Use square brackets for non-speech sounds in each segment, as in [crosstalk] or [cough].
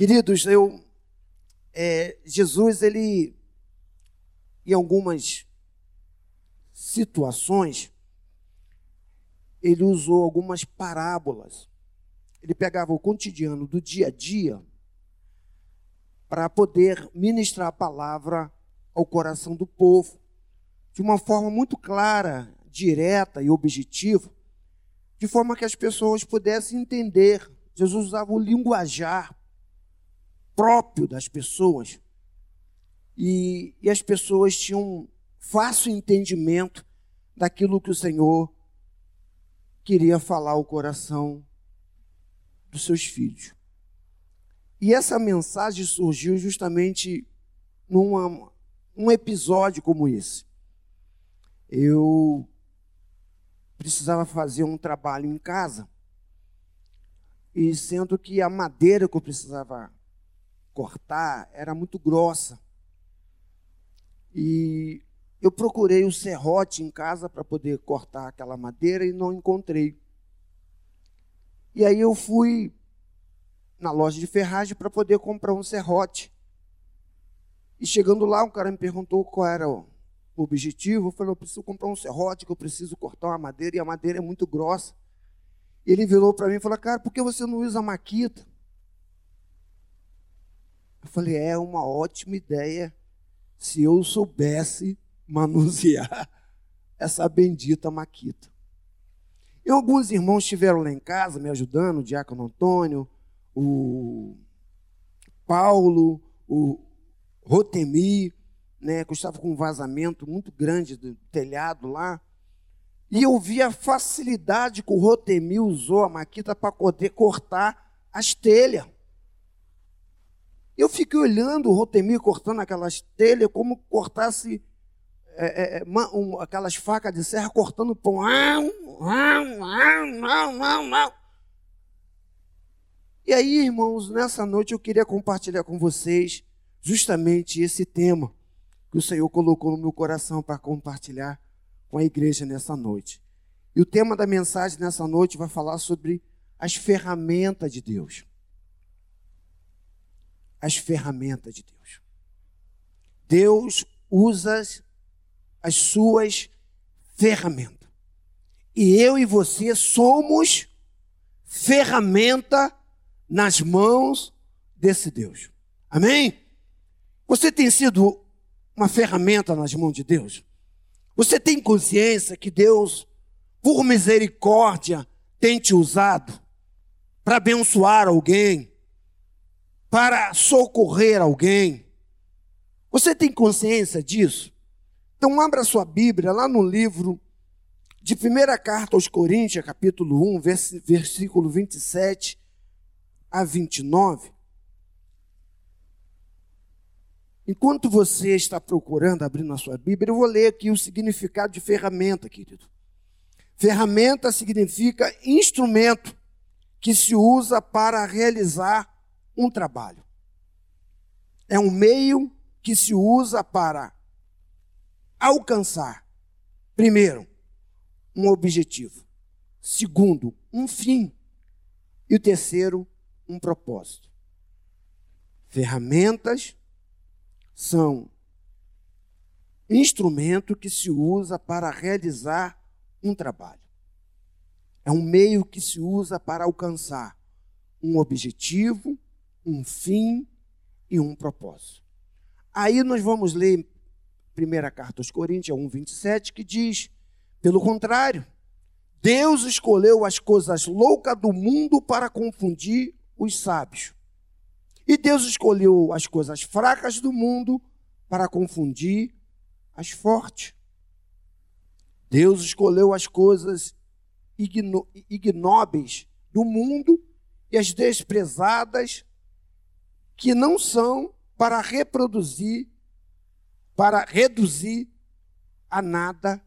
Queridos, eu é, Jesus ele em algumas situações ele usou algumas parábolas. Ele pegava o cotidiano do dia a dia para poder ministrar a palavra ao coração do povo de uma forma muito clara, direta e objetiva, de forma que as pessoas pudessem entender. Jesus usava o linguajar próprio das pessoas e, e as pessoas tinham fácil entendimento daquilo que o Senhor queria falar ao coração dos seus filhos. E essa mensagem surgiu justamente num um episódio como esse. Eu precisava fazer um trabalho em casa, e sendo que a madeira que eu precisava cortar era muito grossa. E eu procurei o serrote em casa para poder cortar aquela madeira e não encontrei. E aí eu fui na loja de ferragem para poder comprar um serrote. E chegando lá, um cara me perguntou qual era o objetivo. Eu falei, eu preciso comprar um serrote, que eu preciso cortar uma madeira, e a madeira é muito grossa. Ele virou para mim e falou, cara, por que você não usa maquita? Eu falei, é uma ótima ideia se eu soubesse manusear [laughs] essa bendita maquita. E alguns irmãos estiveram lá em casa me ajudando, o diácono Antônio, o Paulo, o Rotemi, né, que estava com um vazamento muito grande do telhado lá. E eu vi a facilidade que o Rotemi usou a maquita para poder cortar as telhas. Eu fiquei olhando o Rotemi cortando aquelas telhas como cortasse é, é, é um, aquelas facas de serra cortando pão. E aí, irmãos, nessa noite eu queria compartilhar com vocês justamente esse tema que o Senhor colocou no meu coração para compartilhar com a igreja nessa noite. E o tema da mensagem nessa noite vai falar sobre as ferramentas de Deus as ferramentas de Deus. Deus usa as suas ferramentas. E eu e você somos ferramenta nas mãos desse Deus. Amém? Você tem sido uma ferramenta nas mãos de Deus? Você tem consciência que Deus, por misericórdia, tem te usado para abençoar alguém, para socorrer alguém. Você tem consciência disso? Então, abra sua Bíblia lá no livro de primeira carta aos Coríntios, capítulo 1, versículo 27 a 29. Enquanto você está procurando, abrindo a sua Bíblia, eu vou ler aqui o significado de ferramenta, querido. Ferramenta significa instrumento que se usa para realizar um trabalho. É um meio que se usa para alcançar, primeiro, um objetivo, segundo, um fim, e o terceiro, um propósito. Ferramentas são instrumento que se usa para realizar um trabalho. É um meio que se usa para alcançar um objetivo, um fim e um propósito. Aí nós vamos ler primeira carta aos Coríntios 1, 27, que diz: pelo contrário, Deus escolheu as coisas loucas do mundo para confundir os sábios. E Deus escolheu as coisas fracas do mundo para confundir as fortes. Deus escolheu as coisas ignóbeis do mundo e as desprezadas que não são para reproduzir, para reduzir a nada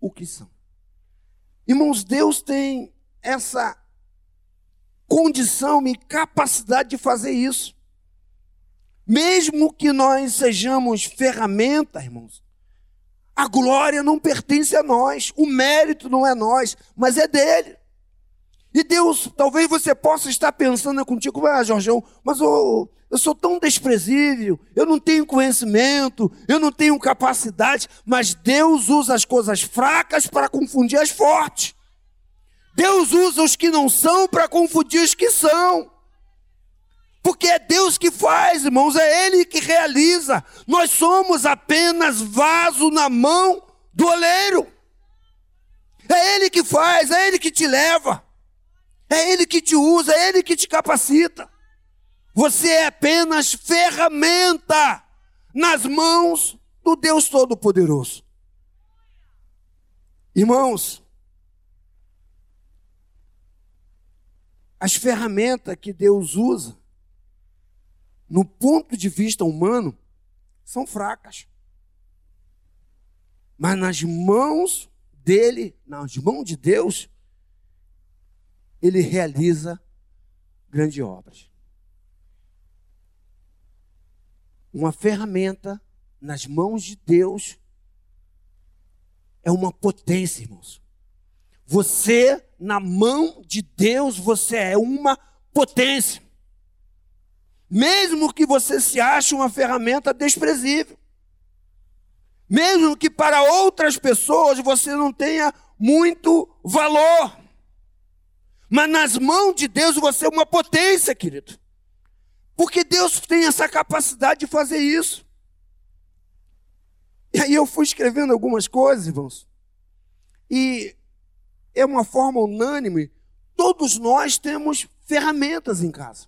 o que são. Irmãos, Deus tem essa condição e capacidade de fazer isso. Mesmo que nós sejamos ferramenta, irmãos, a glória não pertence a nós, o mérito não é nós, mas é dele. E Deus, talvez você possa estar pensando contigo, ah, Jorgão, mas eu, eu sou tão desprezível, eu não tenho conhecimento, eu não tenho capacidade, mas Deus usa as coisas fracas para confundir as fortes. Deus usa os que não são para confundir os que são. Porque é Deus que faz, irmãos, é Ele que realiza. Nós somos apenas vaso na mão do oleiro. É Ele que faz, é Ele que te leva. É Ele que te usa, é Ele que te capacita. Você é apenas ferramenta nas mãos do Deus Todo-Poderoso. Irmãos, as ferramentas que Deus usa, no ponto de vista humano, são fracas. Mas nas mãos dele, nas mãos de Deus, ele realiza grandes obras. Uma ferramenta nas mãos de Deus é uma potência, irmãos. Você, na mão de Deus, você é uma potência. Mesmo que você se ache uma ferramenta desprezível. Mesmo que para outras pessoas você não tenha muito valor. Mas nas mãos de Deus você é uma potência, querido. Porque Deus tem essa capacidade de fazer isso. E aí eu fui escrevendo algumas coisas, irmãos. E é uma forma unânime. Todos nós temos ferramentas em casa.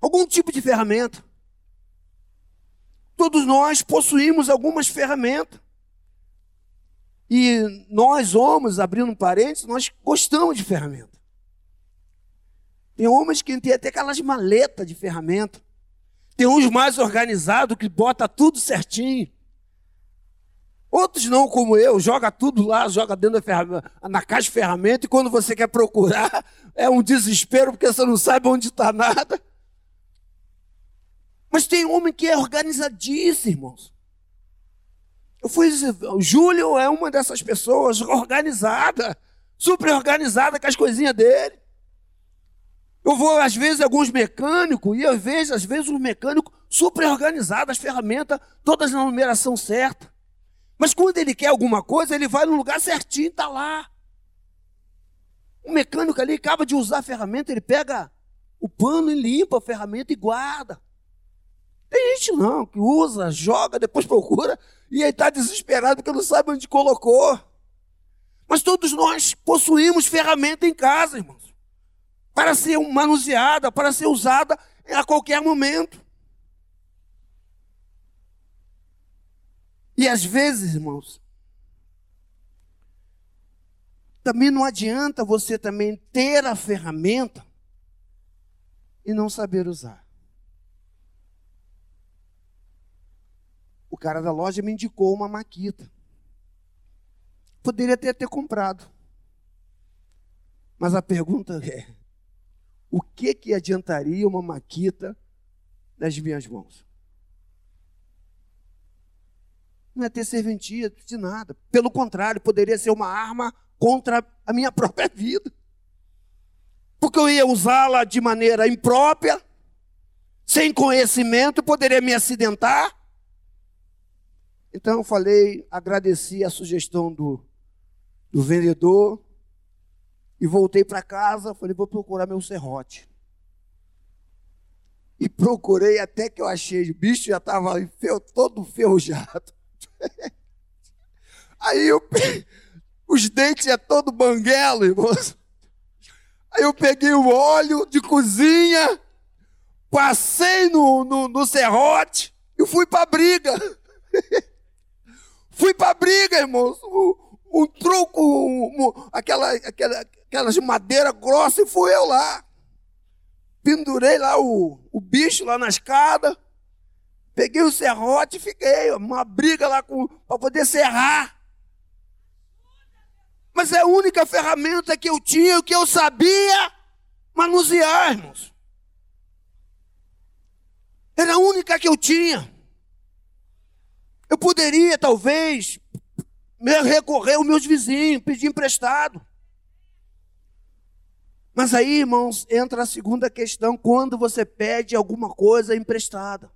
Algum tipo de ferramenta. Todos nós possuímos algumas ferramentas. E nós, homens, abrindo parênteses, nós gostamos de ferramenta. Tem homens que têm até aquelas maletas de ferramenta. Tem uns mais organizados que bota tudo certinho. Outros não, como eu, joga tudo lá, joga dentro da na caixa de ferramenta, e quando você quer procurar, é um desespero, porque você não sabe onde está nada. Mas tem homem que é organizadíssimo, irmãos. Eu fui o Júlio é uma dessas pessoas organizada, super organizada com as coisinhas dele. Eu vou, às vezes, alguns mecânicos, e eu vejo, às vezes, um mecânico super organizado, as ferramentas, todas na numeração certa. Mas quando ele quer alguma coisa, ele vai no lugar certinho, está lá. O mecânico ali acaba de usar a ferramenta, ele pega o pano e limpa a ferramenta e guarda. Tem gente não, que usa, joga, depois procura, e aí está desesperado porque não sabe onde colocou. Mas todos nós possuímos ferramenta em casa, irmãos, para ser manuseada, para ser usada a qualquer momento. E às vezes, irmãos, também não adianta você também ter a ferramenta e não saber usar. O cara da loja me indicou uma maquita. Poderia até ter comprado. Mas a pergunta é: o que que adiantaria uma maquita nas minhas mãos? Não é ter serventia de nada. Pelo contrário, poderia ser uma arma contra a minha [laughs] própria vida. Porque eu ia usá-la de maneira imprópria, sem conhecimento, poderia me acidentar. Então eu falei, agradeci a sugestão do, do vendedor e voltei para casa. Falei, vou procurar meu serrote. E procurei até que eu achei. O bicho já estava todo ferrujado. [laughs] Aí eu, os dentes é todo banguelo, irmãos. Aí eu peguei o óleo de cozinha, passei no, no, no serrote e fui para briga. [laughs] Fui para briga, irmãos. Um, um truco, um, um, aquela, aquela, aquelas de madeira grossa, e fui eu lá. Pendurei lá o, o bicho lá na escada. Peguei o serrote e fiquei. Uma briga lá para poder serrar. Mas é a única ferramenta que eu tinha, que eu sabia manusear, irmãos. Era a única que eu tinha. Eu poderia, talvez, recorrer aos meus vizinhos, pedir emprestado. Mas aí, irmãos, entra a segunda questão: quando você pede alguma coisa emprestada.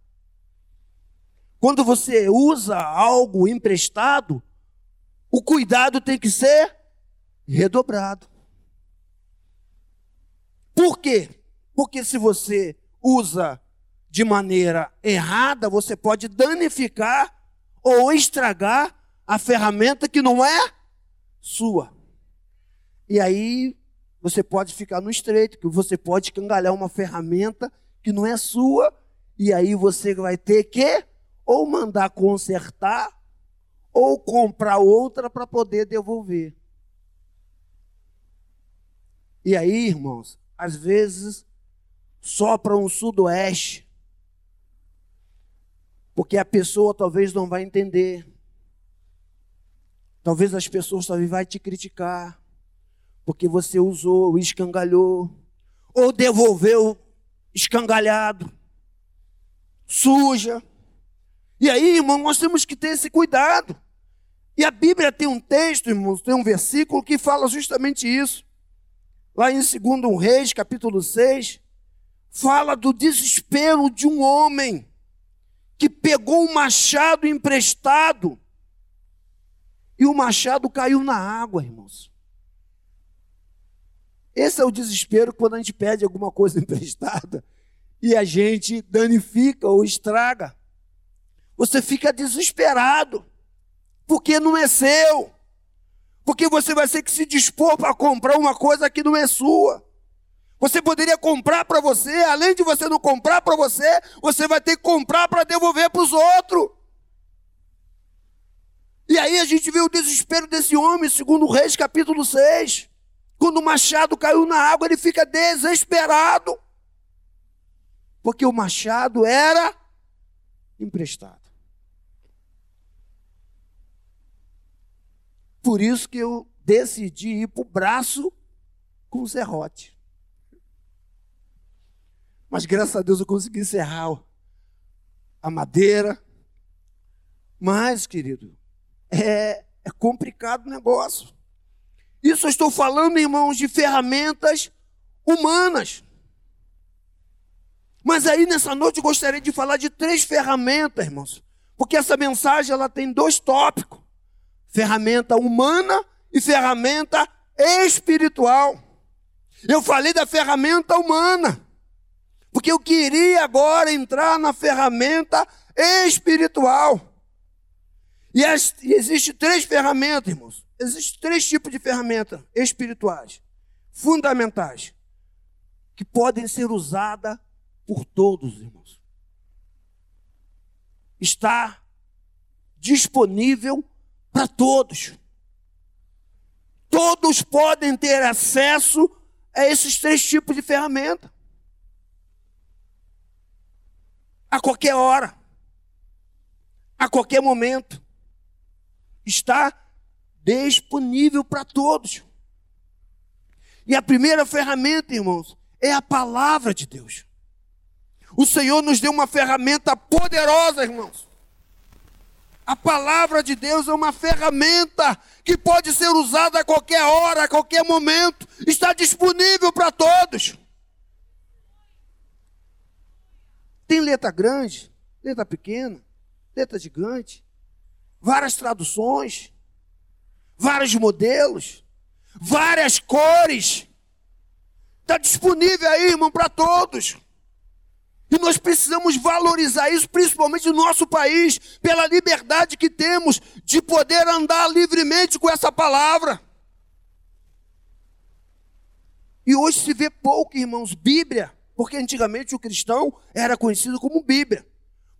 Quando você usa algo emprestado, o cuidado tem que ser redobrado. Por quê? Porque se você usa de maneira errada, você pode danificar ou estragar a ferramenta que não é sua. E aí você pode ficar no estreito, que você pode cangalhar uma ferramenta que não é sua, e aí você vai ter que ou mandar consertar ou comprar outra para poder devolver. E aí, irmãos, às vezes sopra um sudoeste, porque a pessoa talvez não vai entender. Talvez as pessoas talvez vai te criticar porque você usou, escangalhou, ou devolveu escangalhado, suja. E aí, irmão, nós temos que ter esse cuidado. E a Bíblia tem um texto, irmãos, tem um versículo que fala justamente isso. Lá em 2 Reis, capítulo 6, fala do desespero de um homem que pegou um machado emprestado e o machado caiu na água, irmãos. Esse é o desespero quando a gente pede alguma coisa [laughs] emprestada e a gente danifica ou estraga. Você fica desesperado, porque não é seu. Porque você vai ter que se dispor para comprar uma coisa que não é sua. Você poderia comprar para você, além de você não comprar para você, você vai ter que comprar para devolver para os outros. E aí a gente vê o desespero desse homem, segundo Reis, capítulo 6. Quando o machado caiu na água, ele fica desesperado. Porque o machado era emprestado. Por isso que eu decidi ir para o braço com o serrote. Mas graças a Deus eu consegui serrar a madeira. Mas, querido, é, é complicado o negócio. Isso eu estou falando, irmãos, de ferramentas humanas. Mas aí nessa noite eu gostaria de falar de três ferramentas, irmãos. Porque essa mensagem ela tem dois tópicos: ferramenta humana e ferramenta espiritual. Eu falei da ferramenta humana, porque eu queria agora entrar na ferramenta espiritual. E, existem três ferramentas, irmãos. Existem três tipos de ferramentas espirituais, fundamentais, que podem ser usadas por todos, irmãos. Está disponível para todos. Todos podem ter acesso a esses três tipos de ferramenta. A qualquer hora, a qualquer momento. Está disponível para todos. E a primeira ferramenta, irmãos, é a palavra de Deus. O Senhor nos deu uma ferramenta poderosa, irmãos. A palavra de Deus é uma ferramenta que pode ser usada a qualquer hora, a qualquer momento, está disponível para todos. Tem letra grande, letra pequena, letra gigante, várias traduções vários modelos, várias cores. Está disponível aí, irmão, para todos. E nós precisamos valorizar isso, principalmente no nosso país, pela liberdade que temos de poder andar livremente com essa palavra. E hoje se vê pouco, irmãos, Bíblia, porque antigamente o cristão era conhecido como Bíblia,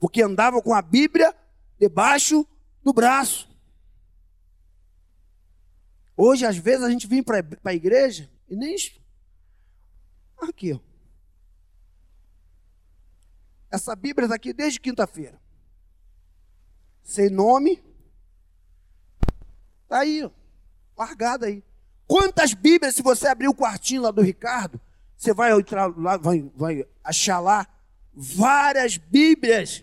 porque andava com a Bíblia debaixo do braço. Hoje, às vezes, a gente vem para a igreja e nem. Aqui, ó. Essa Bíblia está aqui desde quinta-feira. Sem nome. Está aí, ó. Largada aí. Quantas Bíblias, se você abrir o quartinho lá do Ricardo, você vai lá, vai, vai achar lá várias Bíblias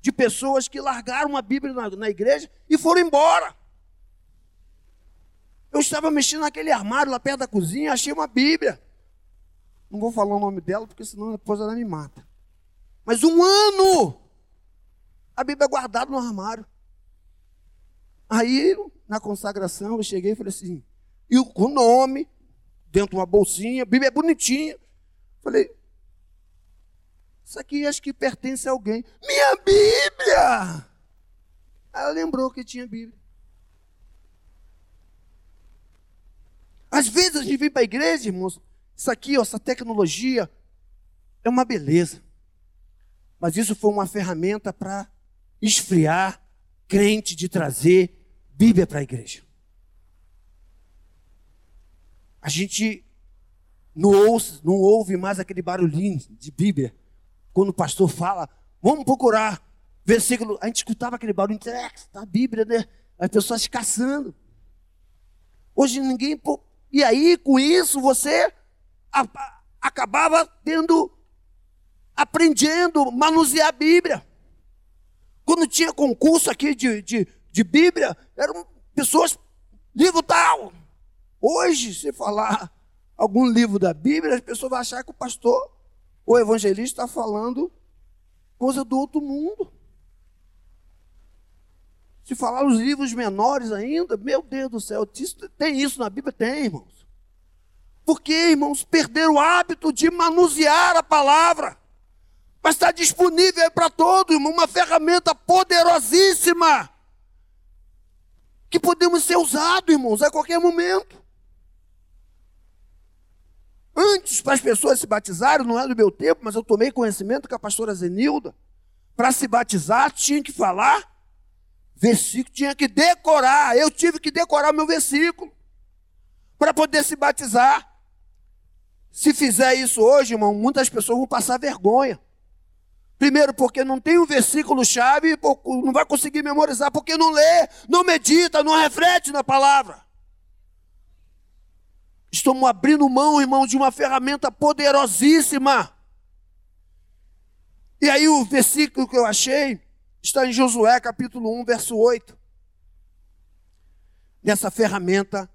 de pessoas que largaram a Bíblia na, na igreja e foram embora. Eu estava mexendo naquele armário lá perto da cozinha, achei uma Bíblia. Não vou falar o nome dela, porque senão depois ela me mata. Mas um ano! A Bíblia é guardada no armário. Aí, na consagração, eu cheguei e falei assim, e o nome, dentro de uma bolsinha, a Bíblia é bonitinha. Falei, isso aqui acho que pertence a alguém. Minha Bíblia! Ela lembrou que tinha Bíblia. Às vezes a gente vem para a igreja, irmãos, isso aqui, ó, essa tecnologia, é uma beleza. Mas isso foi uma ferramenta para esfriar crente de trazer Bíblia para a igreja. A gente não ouve, não ouve mais aquele barulhinho de Bíblia. Quando o pastor fala, vamos procurar versículo. A gente escutava aquele barulho, é, tá a Bíblia, né? As pessoas caçando. Hoje ninguém. E aí, com isso, você acabava tendo, aprendendo, manusear a Bíblia. Quando tinha concurso aqui de, de, de Bíblia, eram pessoas, livro tal. Hoje, se falar algum livro da Bíblia, as pessoas vão achar que o pastor, o evangelista, está falando coisa do outro mundo. Se falar os livros menores ainda, meu Deus do céu, tem isso na Bíblia? Tem, irmãos. Porque, irmãos, perderam o hábito de manusear a palavra. Mas está disponível para todo, irmão, uma ferramenta poderosíssima. Que podemos ser usados, irmãos, a qualquer momento. Antes, para as pessoas se batizarem, não é do meu tempo, mas eu tomei conhecimento com a pastora Zenilda. Para se batizar, tinha que falar versículo, tinha que decorar. Eu tive que decorar meu versículo para poder se batizar. Se fizer isso hoje, irmão, muitas pessoas vão passar vergonha. Primeiro, porque não tem um versículo-chave, não vai conseguir memorizar, porque não lê, não medita, não reflete na palavra. Estamos abrindo mão, irmão, de uma ferramenta poderosíssima. E aí, o versículo que eu achei está em Josué, capítulo 1, verso 8. Nessa ferramenta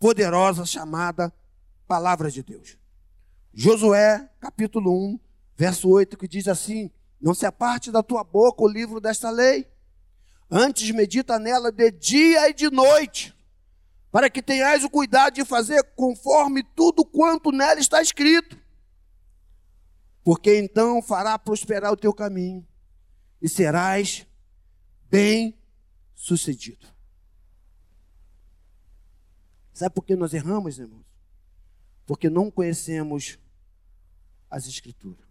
poderosa chamada Palavra de Deus. Josué, capítulo 1, verso 8, que diz assim: Não se aparte da tua boca o livro desta lei, antes medita nela de dia e de noite para que tenhais o cuidado de fazer conforme tudo quanto nela está escrito. Porque então fará prosperar o teu caminho e serás bem sucedido. Sabe por que nós erramos, irmãos? Porque não conhecemos as Escrituras.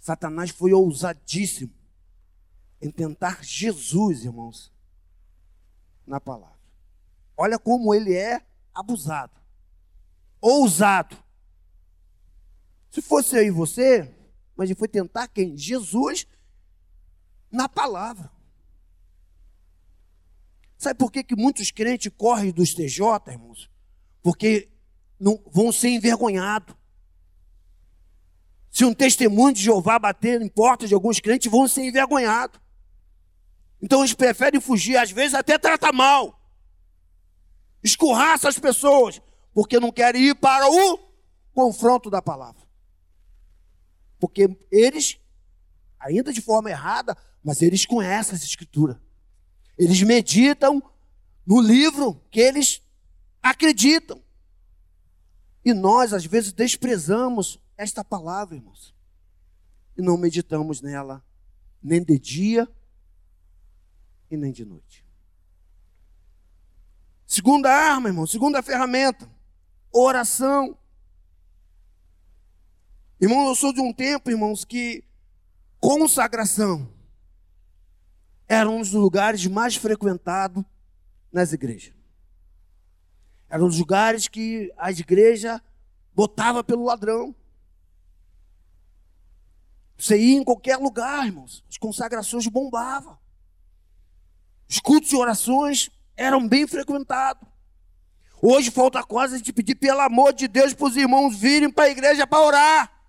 Satanás foi ousadíssimo em tentar Jesus, irmãos, na palavra. Olha como ele é abusado, ousado. Se fosse e você, mas ele foi tentar quem? Jesus na palavra. Sabe por que, que muitos crentes correm dos TJ, irmãos? Porque não, vão ser envergonhados. Se um testemunho de Jeová bater em portas de alguns crentes, vão ser envergonhados. Então eles preferem fugir, às vezes até trata mal. Escorraça as pessoas, porque não querem ir para o confronto da palavra. Porque eles, ainda de forma errada, mas eles conhecem essa escritura. Eles meditam no livro que eles acreditam. E nós, às vezes, desprezamos esta palavra, irmãos. E não meditamos nela nem de dia e nem de noite. Segunda arma, irmão, segunda ferramenta, oração. Irmão, eu sou de um tempo, irmãos, que consagração era um dos lugares mais frequentados nas igrejas. Era um dos lugares que a igreja botava pelo ladrão. Você ia em qualquer lugar, irmãos. As consagrações bombavam. Os cultos e orações eram bem frequentados. Hoje falta coisa de pedir pelo amor de Deus para os irmãos virem para a igreja para orar.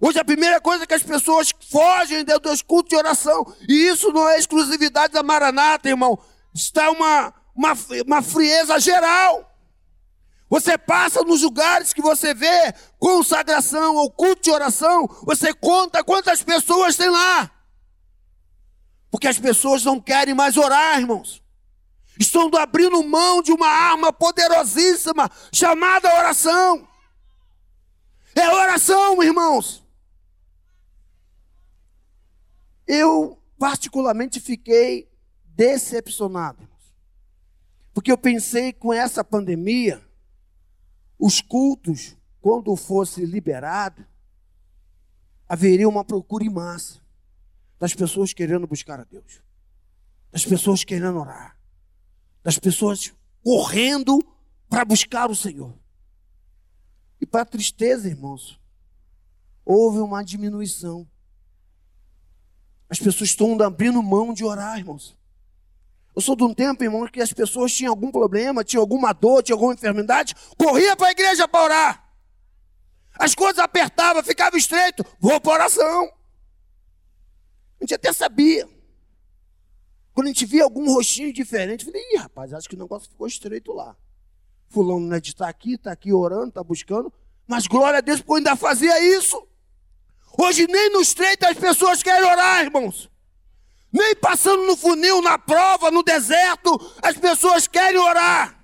Hoje a primeira coisa que as pessoas fogem é dos cultos de oração. E isso não é exclusividade da Maranata, irmão. Está uma, uma, uma frieza geral. Você passa nos lugares que você vê consagração ou culto de oração, você conta quantas pessoas tem lá. Porque as pessoas não querem mais orar, irmãos. Estão abrindo mão de uma arma poderosíssima chamada oração. É oração, irmãos. Eu, particularmente, fiquei decepcionado. Porque eu pensei com essa pandemia, os cultos, quando fosse liberado, haveria uma procura em massa das pessoas querendo buscar a Deus, das pessoas querendo orar, das pessoas correndo para buscar o Senhor. E para tristeza, irmãos, houve uma diminuição. As pessoas estão abrindo mão de orar, irmãos. Eu sou de um tempo, irmão, que as pessoas tinham algum problema, tinham alguma dor, tinham alguma enfermidade, corria para a igreja para orar. As coisas apertavam, ficava estreito, vou para oração. A gente até sabia. Quando a gente via algum rostinho diferente, eu falei, ih, rapaz, acho que o negócio ficou estreito lá. Fulano não é de estar aqui, está aqui orando, está buscando. Mas glória a Deus por ainda fazia isso. Hoje nem no estreito as pessoas querem orar, irmãos. Nem passando no funil, na prova, no deserto, as pessoas querem orar.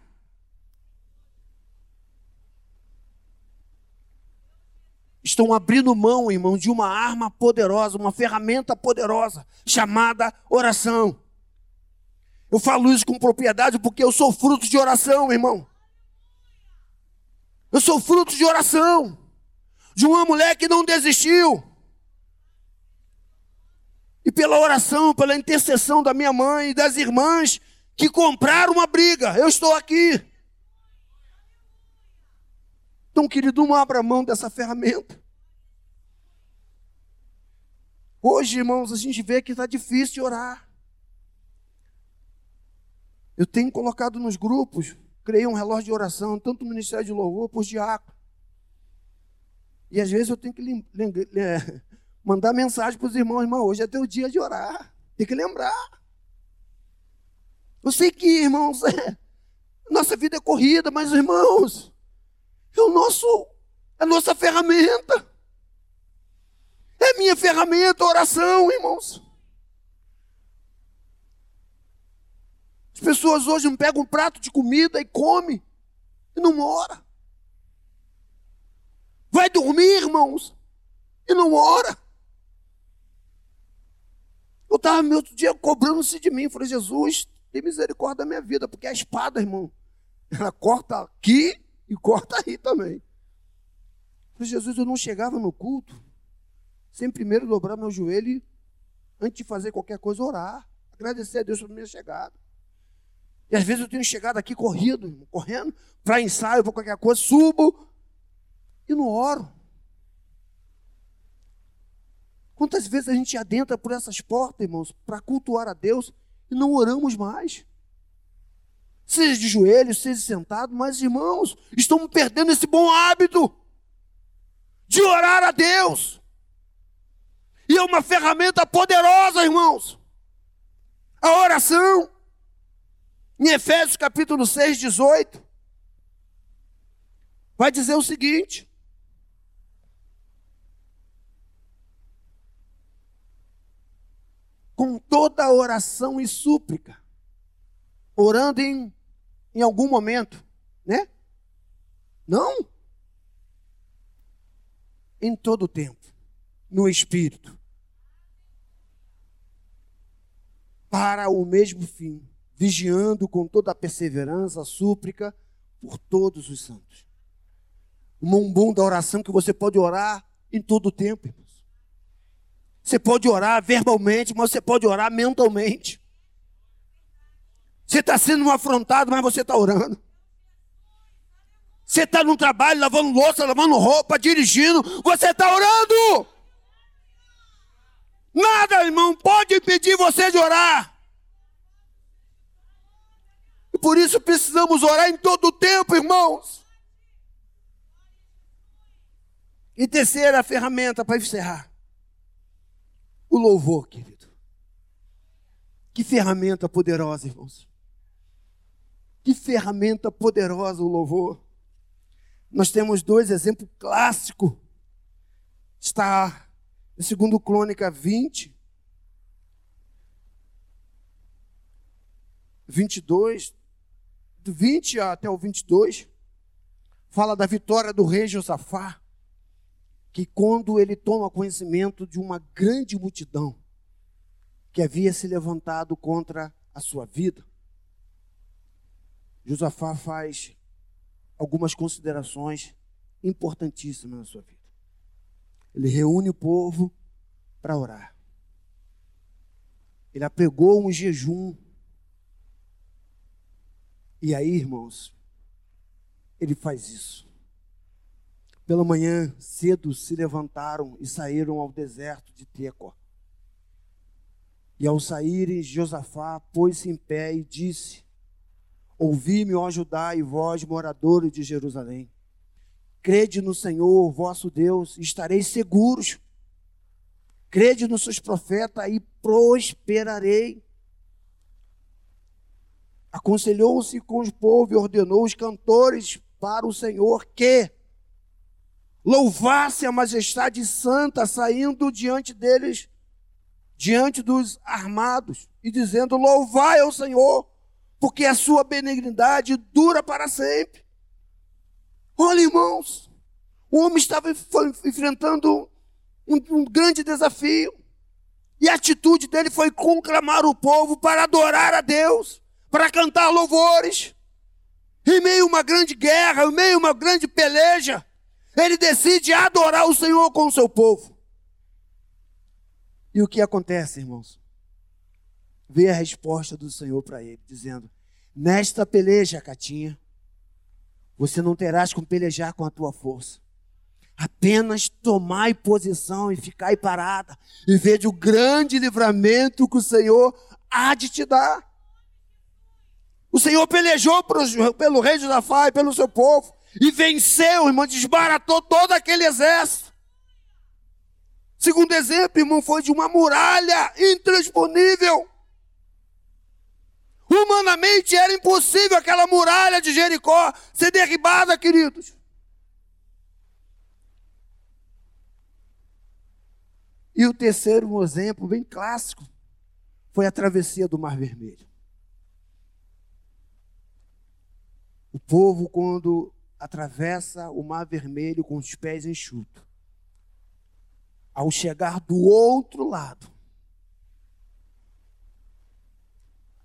estão abrindo mão, irmão, de uma arma poderosa, uma ferramenta poderosa, chamada oração. Eu falo isso com propriedade porque eu sou fruto de oração, irmão. Eu sou fruto de oração. De uma mulher que não desistiu. E pela oração, pela intercessão da minha mãe e das irmãs que compraram uma briga, eu estou aqui. Então, querido, não abra mão dessa ferramenta. Hoje, irmãos, a gente vê que está difícil orar. Eu tenho colocado nos grupos, criei um relógio de oração, tanto no Ministério de Louvor, por diácono. E às vezes eu tenho que [laughs] mandar mensagem para os irmãos, irmão, hoje é teu dia de orar. Tem que lembrar. Eu sei que, irmãos, é, [laughs] nossa vida é corrida, mas, irmãos, é o nosso, é a nossa ferramenta. É minha ferramenta, oração, irmãos. As pessoas hoje não pegam um prato de comida e come e não ora. Vai dormir, irmãos, e não ora. Eu estava meu outro dia cobrando-se de mim. Falei, Jesus, tem misericórdia da minha vida, porque a espada, irmão, ela corta aqui e corta aí também. Falei, Jesus, eu não chegava no culto sem primeiro dobrar meu joelho e, antes de fazer qualquer coisa, orar. Agradecer a Deus pela minha chegada. E às vezes eu tenho chegado aqui corrido, irmão, correndo, para ensaio, para qualquer coisa, subo e não oro. Quantas vezes a gente adentra por essas portas, irmãos, para cultuar a Deus e não oramos mais? Seja de joelhos, seja sentado, mas irmãos, estamos perdendo esse bom hábito de orar a Deus. E é uma ferramenta poderosa, irmãos. A oração. Em Efésios capítulo 6, 18, vai dizer o seguinte: com toda oração e súplica, orando em, em algum momento, né? Não. Em todo o tempo, no Espírito. para o mesmo fim, vigiando com toda a perseverança, a súplica por todos os santos. Um bumbum da oração que você pode orar em todo o tempo. Você pode orar verbalmente, mas você pode orar mentalmente. Você está sendo afrontado, mas você está orando. Você está no trabalho, lavando louça, lavando roupa, dirigindo, você está orando. Nada, irmão, pode impedir você de orar. E por isso precisamos orar em todo o tempo, irmãos. E terceira ferramenta para encerrar: o louvor, querido. Que ferramenta poderosa, irmãos. Que ferramenta poderosa o louvor. nós temos dois exemplos clássicos. Está em 2 Crônica 20, 22, do 20 até o 22, fala da vitória do rei Josafá, que quando ele toma conhecimento de uma grande multidão que havia se levantado contra a sua vida, Josafá faz algumas considerações importantíssimas na sua vida. Ele reúne o povo para orar. Ele apregou um jejum e aí, irmãos, ele faz isso. Pela manhã, cedo, se levantaram e saíram ao deserto de Tecoa. E ao saírem, Josafá pôs-se em pé e disse: Ouvi-me, ó Judá, e vós, moradores de Jerusalém. Crede no Senhor, vosso Deus, e estareis seguros. Crede nos seus profetas e prosperarei aconselhou-se com o povo e ordenou os cantores para o Senhor que louvasse a majestade santa, saindo diante deles, diante dos armados, e dizendo: Louvai ao Senhor, porque a sua benignidade dura para sempre. Olha, irmãos, o homem estava enfrentando um, um grande desafio, e a atitude dele foi conclamar o povo para adorar a Deus para cantar louvores. Em meio a uma grande guerra, em meio a uma grande peleja, ele decide adorar o Senhor com o seu povo. E o que acontece, irmãos? Vê a resposta do Senhor para ele, dizendo: Nesta peleja, Catinha, você não terás como pelejar com a tua força. Apenas tomai posição e ficai parada e veja o grande livramento que o Senhor há de te dar. O Senhor pelejou pelo rei Josafá e pelo seu povo e venceu, irmão, desbaratou todo aquele exército. Segundo exemplo, irmão, foi de uma muralha intransponível. Humanamente era impossível aquela muralha de Jericó ser derribada, queridos. E o terceiro exemplo, bem clássico, foi a travessia do Mar Vermelho. O povo, quando atravessa o mar vermelho com os pés enxutos, ao chegar do outro lado,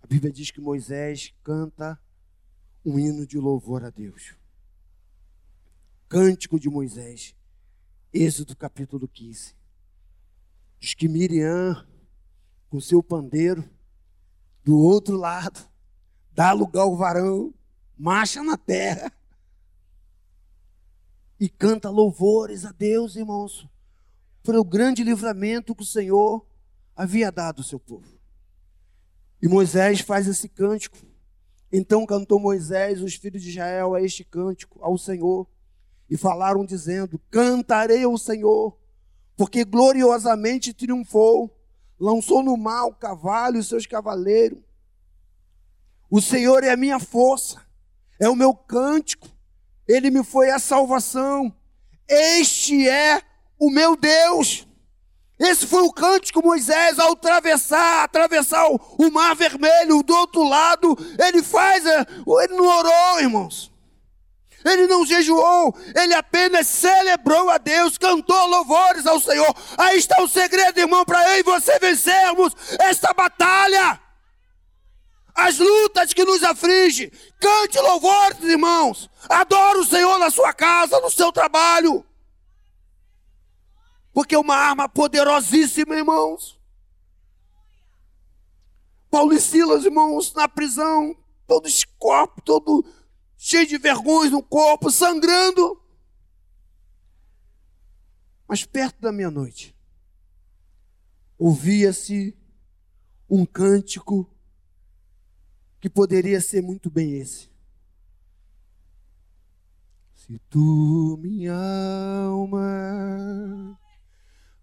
a Bíblia diz que Moisés canta um hino de louvor a Deus. Cântico de Moisés, Êxodo capítulo 15. Diz que Miriam, com seu pandeiro, do outro lado, dá lugar ao varão marcha na terra e canta louvores a Deus, irmãos, por o grande livramento que o Senhor havia dado ao seu povo. E Moisés faz esse cântico. Então cantou Moisés, os filhos de Israel, a este cântico ao Senhor, e falaram dizendo: Cantarei ao Senhor, porque gloriosamente triunfou, lançou no mar o cavalo e seus cavaleiros. O Senhor é a minha força é o meu cântico, ele me foi a salvação. Este é o meu Deus. Esse foi o cântico Moisés ao atravessar, atravessar o, o mar vermelho do outro lado. Ele faz, é, ele não orou, irmãos. Ele não jejuou, ele apenas celebrou a Deus, cantou louvores ao Senhor. Aí está o segredo, irmão, para eu e você vencermos esta batalha as lutas que nos afligem. Cante louvores, irmãos. Adore o Senhor na sua casa, no seu trabalho. Porque é uma arma poderosíssima, irmãos. Paulo e Silas, irmãos, na prisão, todo esse corpo, todo cheio de vergonhas no corpo, sangrando. Mas perto da meia-noite, ouvia-se um cântico que poderia ser muito bem esse. Se tu, minha alma,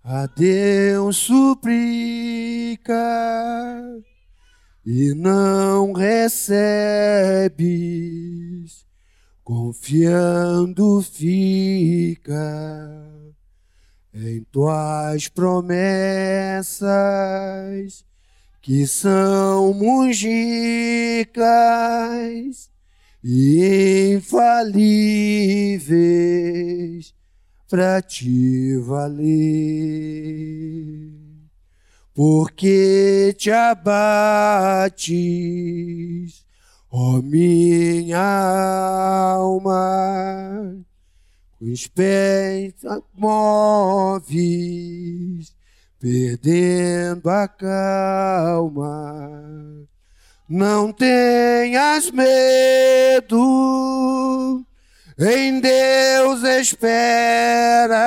a Deus suplica e não recebes confiando fica em tuas promessas que são mungicas e infalíveis para te valer. Porque te abates, ó minha alma, com os pés moves, perdendo a calma. Não tenhas medo, em Deus espera,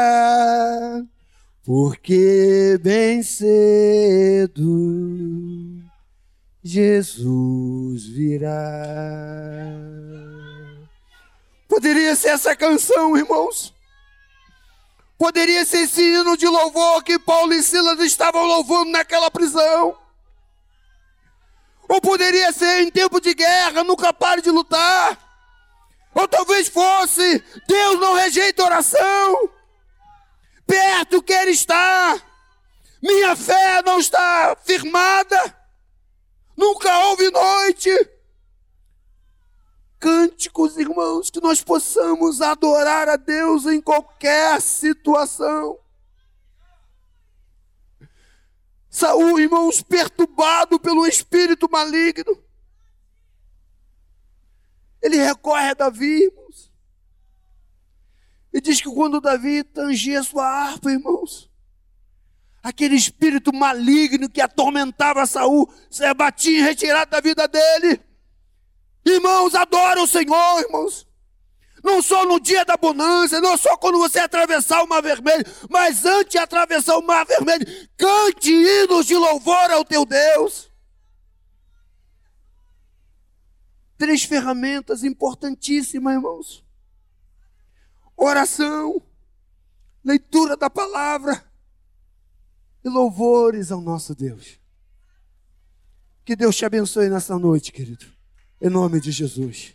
porque bem cedo Jesus virá. Poderia ser essa canção, irmãos. Poderia ser esse hino de louvor que Paulo e Silas estavam louvando naquela prisão. Ou poderia ser em tempo de guerra, nunca pare de lutar. Ou talvez fosse, Deus não rejeita oração. Perto quer estar. Minha fé não está firmada. Nunca houve noite. Cânticos, irmãos, que nós possamos adorar a Deus em qualquer situação. Saúl, irmãos, perturbado pelo espírito maligno. Ele recorre a Davi, irmãos. E diz que quando Davi tangia sua harpa, irmãos, aquele espírito maligno que atormentava Saul se batia em retirada da vida dele. Irmãos, adora o Senhor, irmãos. Não só no dia da bonança, não só quando você atravessar o mar vermelho, mas antes de atravessar o mar vermelho, cante hinos de louvor ao teu Deus. Três ferramentas importantíssimas, irmãos: oração, leitura da palavra e louvores ao nosso Deus. Que Deus te abençoe nessa noite, querido. Em nome de Jesus.